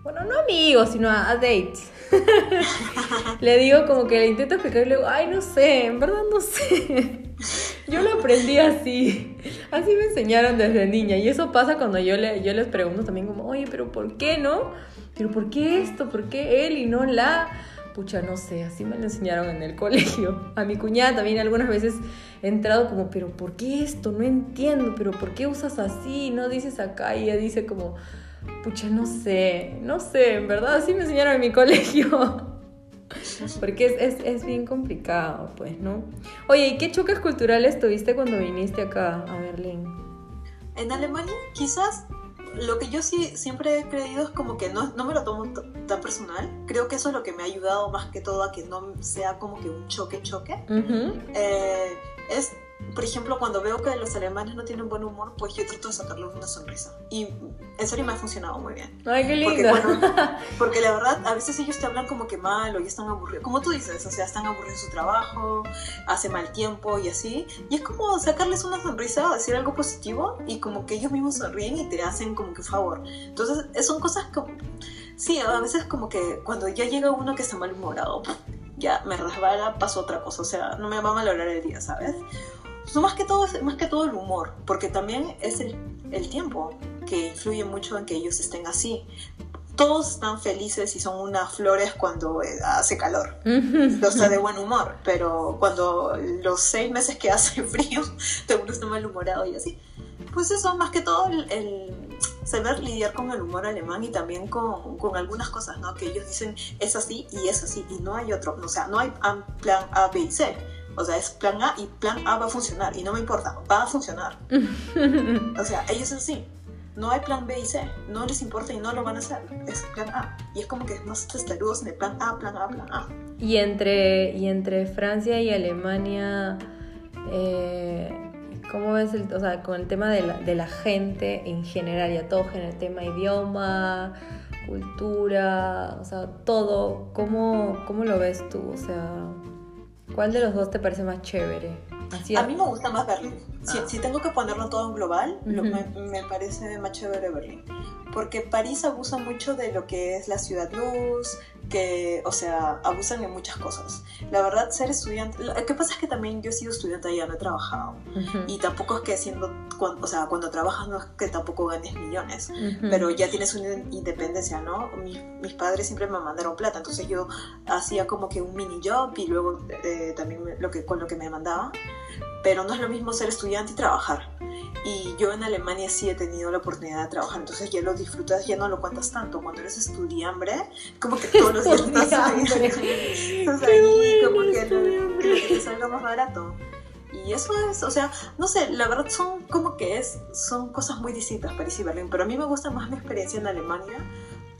bueno, no amigos, sino a, dates. (laughs) le digo como que le intento explicar y le digo, ay, no sé, en verdad no sé. (laughs) yo lo aprendí así. Así me enseñaron desde niña. Y eso pasa cuando yo, le, yo les pregunto también como, oye, pero ¿por qué no? Pero ¿por qué esto? ¿Por qué él y no la? pucha, no sé, así me lo enseñaron en el (laughs) colegio. A mi cuñada también algunas veces he entrado como, pero ¿por qué esto? No entiendo, pero ¿por qué usas así? No dices acá y ella dice como, pucha, no sé, no sé, en verdad así me enseñaron en mi (laughs) colegio. (laughs) Porque es, es, bien complicado, pues, ¿no? Oye, ¿y qué choques culturales tuviste cuando viniste acá a Berlín? En Alemania quizás lo que yo sí siempre he creído es como que no, no me lo tomo tan personal. Creo que eso es lo que me ha ayudado más que todo a que no sea como que un choque-choque. Eh, es, por ejemplo, cuando veo que los alemanes no tienen buen humor, pues yo trato de sacarles una sonrisa. Y en serio me ha funcionado muy bien. Ay, qué lindo. (laughs) Porque, la verdad, a veces ellos te hablan como que mal o ya están aburridos. Como tú dices, o sea, están aburridos en su trabajo, hace mal tiempo y así. Y es como sacarles una sonrisa, decir algo positivo y como que ellos mismos sonríen y te hacen como que favor. Entonces, son cosas como... Sí, a veces como que cuando ya llega uno que está malhumorado, ya me resbala, pasó otra cosa. O sea, no me va a malograr el día, ¿sabes? Más que todo, más que todo el humor, porque también es el, el tiempo que influye mucho en que ellos estén así. Todos están felices y son unas flores cuando eh, hace calor. o sea, de (laughs) buen humor. Pero cuando los seis meses que hace (laughs) frío, todo uno está malhumorado y así. Pues eso, más que todo, el, saber lidiar con el humor alemán y también con, con, algunas cosas, ¿no? Que ellos dicen es así y es así y no hay otro. O sea, no hay plan A, B y C o sea, es plan A y plan A va a funcionar y no me importa, va a funcionar. (laughs) o sea, ellos son así. No hay plan B y C, no les importa y no lo van a hacer. Es plan A. Y es como que más testarudos en el plan A, plan A, plan A. Y entre, y entre Francia y Alemania, eh, ¿cómo ves el, o sea, con el tema de la, de la gente en general, ya todo en el tema idioma, cultura, o sea, todo, ¿cómo, cómo lo ves tú? O sea, ¿Cuál de los dos te parece más chévere? a mí me gusta más Berlín. Si, ah. tengo que ponerlo todo en global, me, me, parece más chévere Berlín. Porque París abusa mucho de lo que es la ciudad luz, que, o sea, abusan en muchas cosas. La verdad, ser estudiante, lo que pasa es que también yo he sido estudiante allá, no he trabajado. Y tampoco es que siendo, cuando, o sea, cuando trabajas no es que tampoco ganes millones, pero ya tienes una independencia, ¿no? Mis, mis, padres siempre me mandaron plata, entonces yo hacía como que un mini job y luego eh, también lo que, con lo que me mandaban. Pero no es lo mismo ser estudiante y trabajar. Y yo en Alemania sí he tenido la oportunidad de trabajar, entonces ya lo disfrutas, ya no lo cuentas tanto. Cuando eres estudiante, como que todos los días estás ahí, estás ahí como que, que te salga más barato. Y eso es, o sea, no sé, la verdad son como que es, son cosas muy distintas París y Berlín, pero a mí me gusta más mi experiencia en Alemania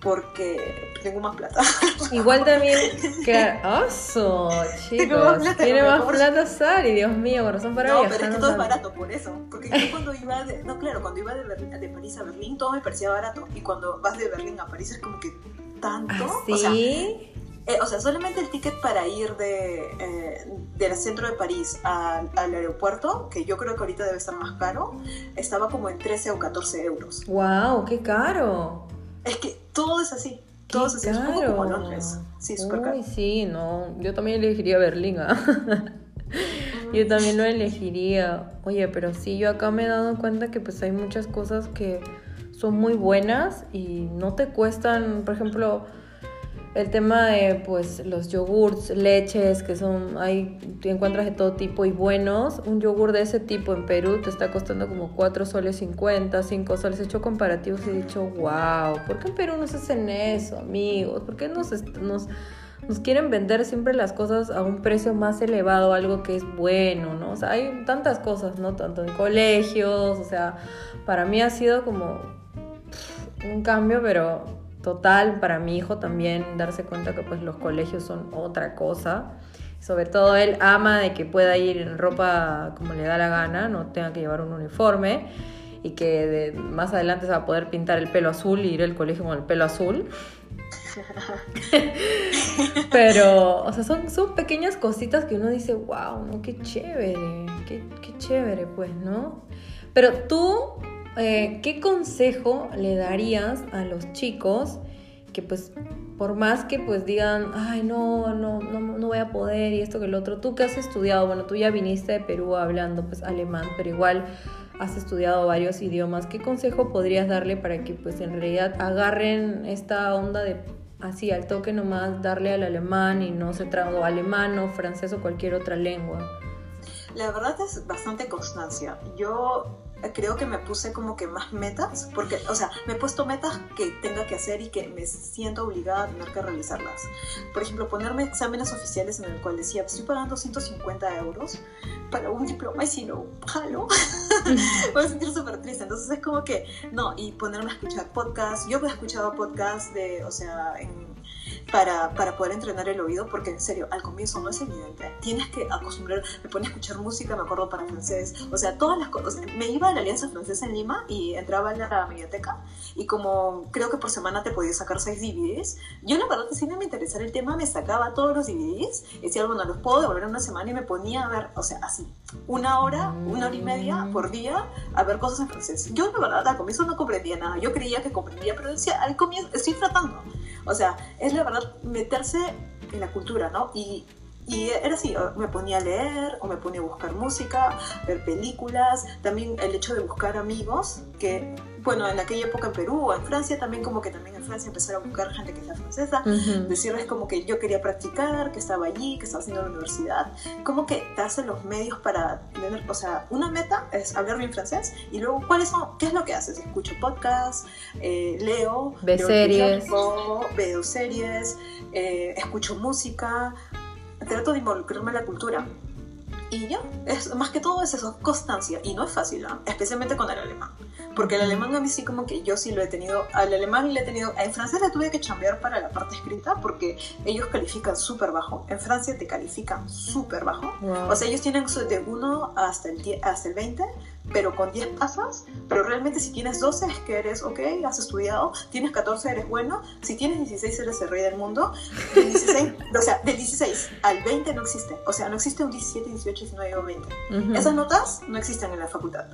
porque tengo más plata. (laughs) Igual también, que (laughs) oso, chicos, tiene más plata Sari, Dios mío, corazón para No, pero es que todo es barato por eso, porque yo cuando iba de, no claro, cuando iba de, de París a Berlín todo me parecía barato. Y cuando vas de Berlín a París es como que tanto, ¿Ah, o sea, eh, o sea, solamente el ticket para ir de, eh, del centro de París al, al, aeropuerto, que yo creo que ahorita debe estar más caro, estaba como en 13 o 14 euros. ¡Wow! ¡Qué caro! Es que todo es así. Todo es así. Es como Londres. Sí, súper caro. sí, no. Yo también elegiría Berlín. ¿ah? (laughs) yo también lo elegiría. Oye, pero sí, yo acá me he dado cuenta que pues hay muchas cosas que son muy buenas y no te cuestan, por ejemplo el tema de pues los yogurts, leches, que son, hay, encuentras de todo tipo y buenos. Un yogur de ese tipo en Perú te está costando como 4 soles 50, 5 soles. He hecho comparativos y he dicho, wow, ¿por qué en Perú no se hacen eso, amigos? ¿Por qué nos, nos, nos quieren vender siempre las cosas a un precio más elevado, algo que es bueno, ¿no? O sea, hay tantas cosas, ¿no? Tanto en colegios, o sea, para mí ha sido como un cambio, pero total para mi hijo también darse cuenta que pues los colegios son otra cosa. Sobre todo él ama de que pueda ir en ropa como le da la gana, no tenga que llevar un uniforme y que más adelante se va a poder pintar el pelo azul y ir al colegio con el pelo azul. (laughs) Pero, o sea, son, son pequeñas cositas que uno dice, wow, ¿no? Qué chévere, qué, qué chévere, pues, ¿no? Pero tú eh, ¿qué consejo le darías a los chicos que pues por más que pues digan, ay no, no, no, no voy a poder y esto que el otro, tú que has estudiado, bueno, tú ya viniste de Perú hablando pues alemán, pero igual has estudiado varios idiomas, ¿qué consejo podrías darle para que pues en realidad agarren esta onda de así al toque nomás darle al alemán y no se trago alemán o francés o cualquier otra lengua? La verdad es bastante constancia. Yo creo que me puse como que más metas, porque, o sea, me he puesto metas que tenga que hacer y que me siento obligada a tener que realizarlas. Por ejemplo, ponerme exámenes oficiales en el cual decía, estoy pagando 150 euros para un diploma y si no, jalo, (laughs) voy a sentir súper triste. Entonces es como que, no, y ponerme a escuchar podcasts. Yo he escuchado podcasts de, o sea, en para, para, poder entrenar el oído, porque en serio, al comienzo no es evidente. Tienes que acostumbrar, me pone a escuchar música, me acuerdo para francés, o sea, todas las cosas. Me iba a la Alianza Francesa en Lima y entraba en la biblioteca y como creo que por semana te podías sacar seis DVDs, yo la verdad que si no me interesaba el tema, me sacaba todos los DVDs decía, bueno, los puedo devolver una semana y me ponía a ver, o sea, así, una hora, una hora y media por día a ver cosas en francés. Yo la verdad al comienzo no comprendía nada, yo creía que comprendía, pero decía, al comienzo estoy tratando. O sea, es la verdad meterse en la cultura, ¿no? Y, y era así, me ponía a leer o me ponía a buscar música, ver películas, también el hecho de buscar amigos que bueno, en aquella época en Perú o en Francia también como que también en Francia empezaron a buscar gente que sea francesa, decirles como que yo quería practicar, que estaba allí, que estaba haciendo la universidad, como que darse los medios para tener, o sea, una meta es hablar bien francés y luego cuáles son, qué es lo que haces, escucho podcasts, eh, leo, veo series, veo series, eh, escucho música, trato de involucrarme en la cultura. Y ya, es, más que todo es eso, constancia. Y no es fácil, ¿no? especialmente con el alemán. Porque el alemán a mí sí como que yo sí lo he tenido, al alemán le he tenido, en francés le tuve que chambear para la parte escrita porque ellos califican súper bajo. En Francia te califican súper bajo. O sea, ellos tienen de 1 hasta el, hasta el 20 pero con 10 pasas, pero realmente si tienes 12 es que eres, ok, has estudiado, tienes 14 eres bueno, si tienes 16 eres el rey del mundo, del (laughs) 16, o sea, del 16 al 20 no existe, o sea, no existe un 17, 18, 19 o 20. Esas notas no existen en la facultad.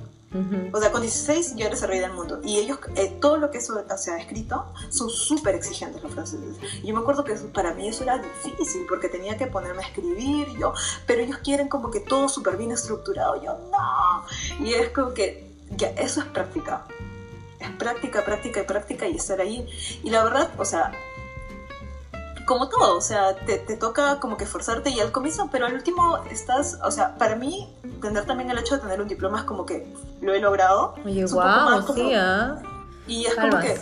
O sea, con 16 ya eres el mundo. Y ellos, eh, todo lo que eso se ha escrito, son súper exigentes los franceses. Y yo me acuerdo que para mí eso era difícil, porque tenía que ponerme a escribir, yo, pero ellos quieren como que todo súper bien estructurado. Yo, no. Y es como que ya, eso es práctica. Es práctica, práctica y práctica y estar ahí. Y la verdad, o sea, como todo, o sea, te, te, toca como que esforzarte y al comienzo, pero al último estás, o sea, para mí, tener también el hecho de tener un diploma es como que lo he logrado. Oye, wow, sí, ¿ah? Y es como que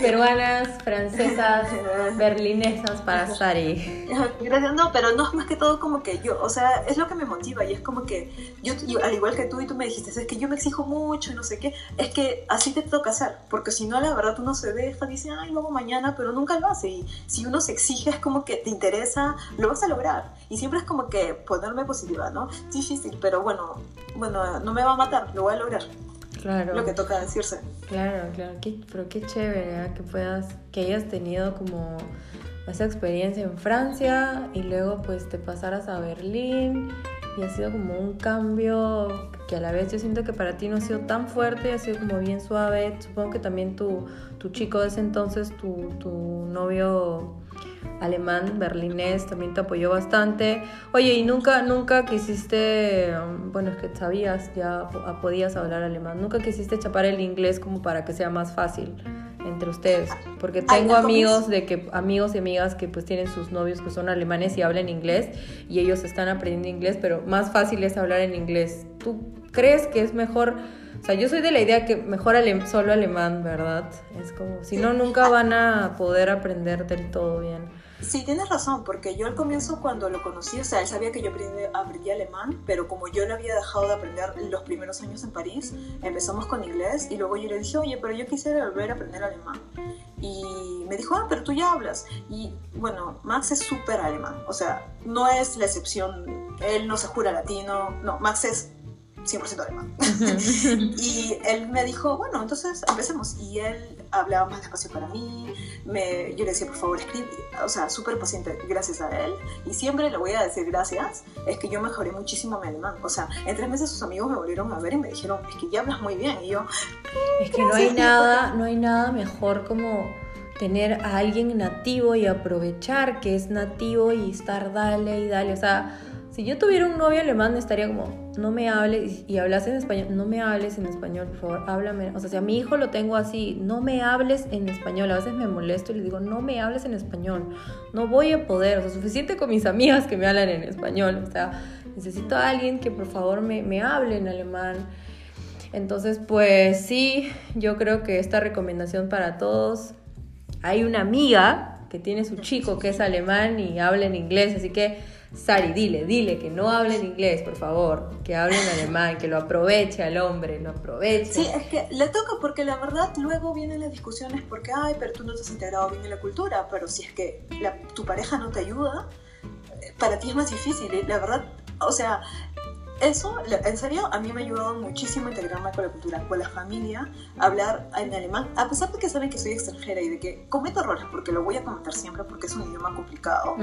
peruanas, francesas, berlinesas para Sari. Gracias, no, pero no es más que todo como que yo, o sea, es lo que me motiva y es como que yo, al igual que tú y tú me dijiste, es que yo me exijo mucho no sé qué, es que así te toca hacer, porque si no, la verdad uno se deja, dice, ay, luego mañana, pero nunca lo hace. Y si uno se exige, es como que te interesa, lo vas a lograr. Y siempre es como que ponerme positiva, ¿no? Difícil, pero bueno, bueno, no me va a matar, lo voy a lograr claro. lo que toca decirse. Claro, claro, pero qué chévere ¿eh? que puedas, que hayas tenido como esa experiencia en Francia y luego pues te pasaras a Berlín y ha sido como un cambio que a la vez yo siento que para ti no ha sido tan fuerte, ha sido como bien suave. Supongo que también tu, tu chico de ese entonces, tu, tu novio alemán berlinés también te apoyó bastante. Oye, ¿y nunca, nunca quisiste, bueno, es que sabías, ya podías hablar alemán, nunca quisiste chapar el inglés como para que sea más fácil entre ustedes? Porque tengo amigos de que, amigos y amigas que pues tienen sus novios que son alemanes y hablan inglés y ellos están aprendiendo inglés, pero más fácil es hablar en inglés. ¿Tú crees que es mejor? O sea, yo soy de la idea que mejor solo alemán, ¿verdad? Es como, si no, nunca van a poder aprender del todo bien. Sí, tienes razón, porque yo al comienzo cuando lo conocí, o sea, él sabía que yo aprendí, alemán, pero como yo lo había dejado de aprender los primeros años en París, empezamos con inglés y luego yo le dije, oye, pero yo quisiera volver a aprender alemán. Y me dijo, ah, pero tú ya hablas. Y bueno, Max es súper alemán, o sea, no es la excepción, él no se jura latino, no, Max es 100% alemán. (laughs) y él me dijo, bueno, entonces empecemos. Y él hablaba más despacio para mí, me, yo le decía, por favor, escribe, o sea, súper paciente gracias a él. Y siempre le voy a decir gracias, es que yo mejoré muchísimo mi alemán. O sea, en tres meses sus amigos me volvieron a ver y me dijeron, es que ya hablas muy bien. Y yo, es que no hay nada, no hay nada mejor como tener a alguien nativo y aprovechar que es nativo y estar dale y dale. O sea, si yo tuviera un novio alemán, estaría como, no me hables y hablas en español, no me hables en español, por favor, háblame. O sea, si a mi hijo lo tengo así, no me hables en español. A veces me molesto y le digo, no me hables en español. No voy a poder, o sea, suficiente con mis amigas que me hablan en español. O sea, necesito a alguien que por favor me, me hable en alemán. Entonces, pues sí, yo creo que esta recomendación para todos. Hay una amiga que tiene su chico que es alemán y habla en inglés, así que Sari, dile, dile que no hable en inglés, por favor, que hable en alemán, que lo aproveche al hombre, lo aproveche. Sí, es que le toca porque la verdad luego vienen las discusiones porque, ay, pero tú no te has integrado bien en la cultura, pero si es que tu pareja no te ayuda, eh, para ti es más difícil. La verdad, o sea, eso, en serio, a mí me ha ayudado muchísimo a integrarme con la cultura, con la familia, hablar en alemán, a pesar de que saben que soy extranjera y de que cometo errores, porque lo voy a comentar siempre porque es un idioma complicado,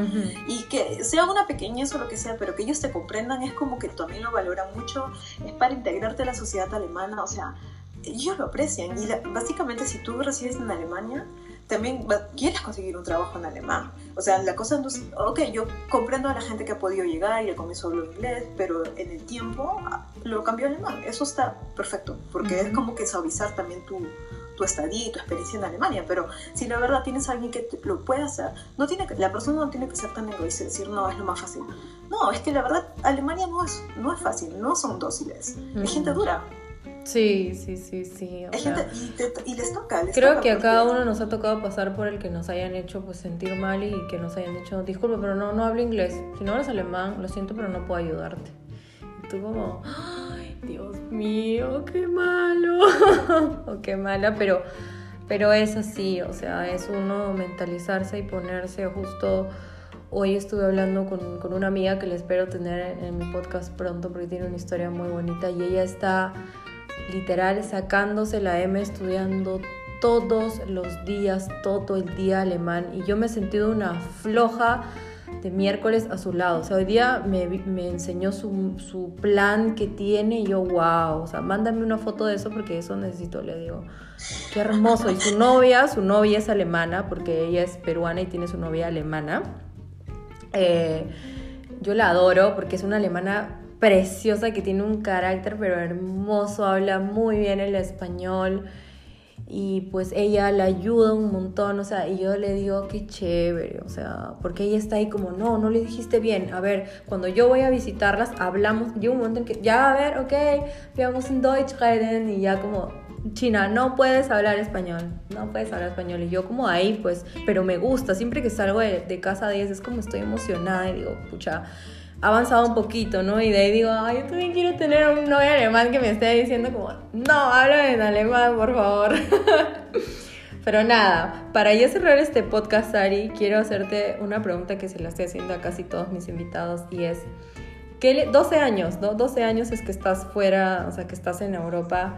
y que sea una pequeñez o lo que sea, pero que ellos te comprendan es como que también lo valoran mucho, es para integrarte a la sociedad alemana, o sea, ellos lo aprecian, y básicamente si tú resides en Alemania, también quieres conseguir un trabajo en alemán. O sea, la cosa no es, ok, yo comprendo a la gente que ha podido llegar y al comienzo habló inglés, pero en el tiempo ah, lo cambió a alemán. Eso está perfecto, porque es como que suavizar también tu, tu estadía y tu experiencia en Alemania, pero si la verdad tienes a alguien que lo puede hacer, no tiene que, la persona no tiene que ser tan egoísta y decir, no, es lo más fácil. No, es que la verdad, Alemania no es, no es fácil, no son dóciles, es gente dura. Sí, sí, sí, sí. y, les toca. creo que a cada uno nos ha tocado pasar por el que nos hayan hecho pues sentir mal y que nos hayan dicho, disculpe, pero no, no hablo inglés. Si no hablas alemán, lo siento, pero no puedo ayudarte. Y tú como, ay, Dios mío, qué malo. (laughs) o qué mala, pero, pero es así, o sea, es uno mentalizarse y ponerse justo... Hoy estuve hablando con, con una amiga que le espero tener en mi podcast pronto porque tiene una historia muy bonita y ella está literal sacándose la M estudiando todos los días, todo el día alemán y yo me he sentido una floja de miércoles a su lado. O sea, hoy día me, me enseñó su, su, plan que tiene y yo, wow, o sea, mándame una foto de eso porque eso necesito, le digo. Qué hermoso. Y su novia, su novia es alemana porque ella es peruana y tiene su novia alemana. Eh, yo la adoro porque es una alemana preciosa que tiene un carácter pero hermoso, habla muy bien el español. Y pues ella la ayuda un montón, o sea, y yo le digo, qué chévere, o sea, porque ella está ahí como, no, no le dijiste bien, a ver, cuando yo voy a visitarlas, hablamos, llega un momento en que, ya, a ver, ok, vamos en Deutsch reden, y ya como, China, no puedes hablar español, no puedes hablar español, y yo como ahí, pues, pero me gusta, siempre que salgo de, de casa de ellas es como estoy emocionada y digo, pucha, avanzado un poquito, ¿no? Y de ahí digo, ay, yo también quiero tener un novio alemán que me esté diciendo como, no, habla en alemán, por favor. (laughs) Pero nada, para ya cerrar este podcast, Ari, quiero hacerte una pregunta que se la estoy haciendo a casi todos mis invitados y es, ¿qué 12 años, ¿no? 12 años es que estás fuera, o sea, que estás en Europa.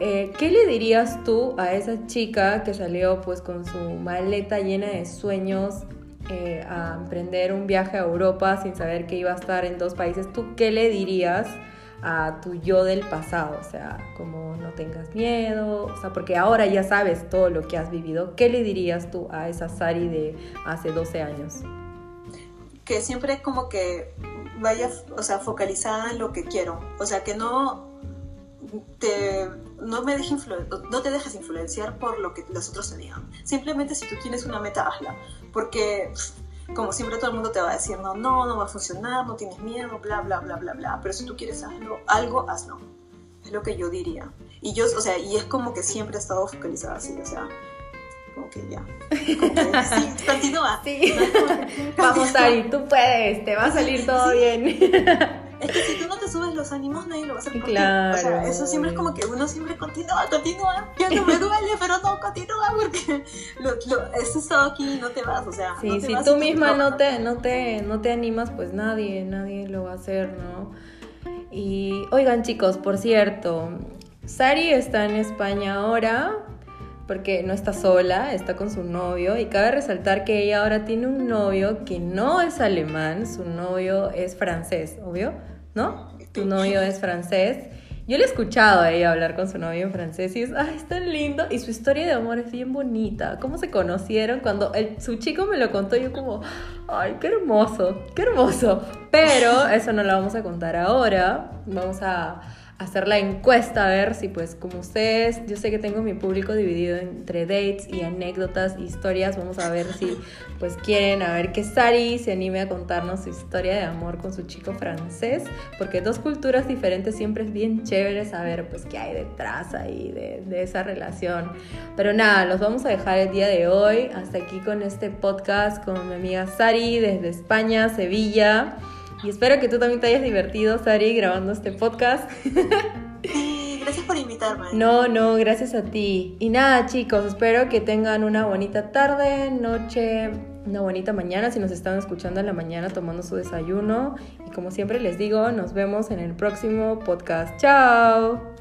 Eh, ¿Qué le dirías tú a esa chica que salió pues con su maleta llena de sueños eh, a emprender un viaje a Europa sin saber que iba a estar en dos países, ¿tú qué le dirías a tu yo del pasado? O sea, como no tengas miedo, o sea, porque ahora ya sabes todo lo que has vivido, ¿qué le dirías tú a esa Sari de hace 12 años? Que siempre como que vaya, o sea, focalizada en lo que quiero, o sea, que no te no, me no te dejes influenciar por lo que los otros te digan. Simplemente si tú tienes una meta, hazla. Porque, como siempre, todo el mundo te va a decir, no, no, no va a funcionar, no tienes miedo, bla, bla, bla, bla, bla. Pero si tú quieres hacerlo, algo, hazlo. Es lo que yo diría. Y yo, o sea, y es como que siempre he estado focalizada así, o sea, como que ya. (laughs) sí, continúa. Sí. (laughs) Vamos, Ari, tú puedes, te va a salir todo bien. (laughs) Es que si tú no te subes los ánimos, nadie lo va a hacer por claro. O sea, eso siempre es como que uno siempre continúa, continúa. Ya no me (laughs) duele, pero no, continúa porque lo, lo, eso estado aquí y no te vas, o sea. Sí, si tú misma no te, no, te, no te animas, pues nadie, nadie lo va a hacer, ¿no? Y oigan chicos, por cierto, Sari está en España ahora, porque no está sola, está con su novio y cabe resaltar que ella ahora tiene un novio que no es alemán, su novio es francés, obvio, ¿no? Tu novio es francés. Yo le he escuchado a ella hablar con su novio en francés y es, ay, es tan lindo. Y su historia de amor es bien bonita. ¿Cómo se conocieron? Cuando el, su chico me lo contó, yo como, ay, qué hermoso, qué hermoso. Pero eso no lo vamos a contar ahora. Vamos a, hacer la encuesta a ver si pues como ustedes, yo sé que tengo mi público dividido entre dates y anécdotas, historias, vamos a ver si (laughs) pues quieren a ver que Sari se anime a contarnos su historia de amor con su chico francés, porque dos culturas diferentes siempre es bien chévere saber pues qué hay detrás ahí de, de esa relación. Pero nada, los vamos a dejar el día de hoy, hasta aquí con este podcast con mi amiga Sari desde España, Sevilla. Y espero que tú también te hayas divertido, Sari, grabando este podcast. Gracias por invitarme. No, no, gracias a ti. Y nada, chicos, espero que tengan una bonita tarde, noche, una bonita mañana si nos están escuchando en la mañana tomando su desayuno. Y como siempre les digo, nos vemos en el próximo podcast. Chao.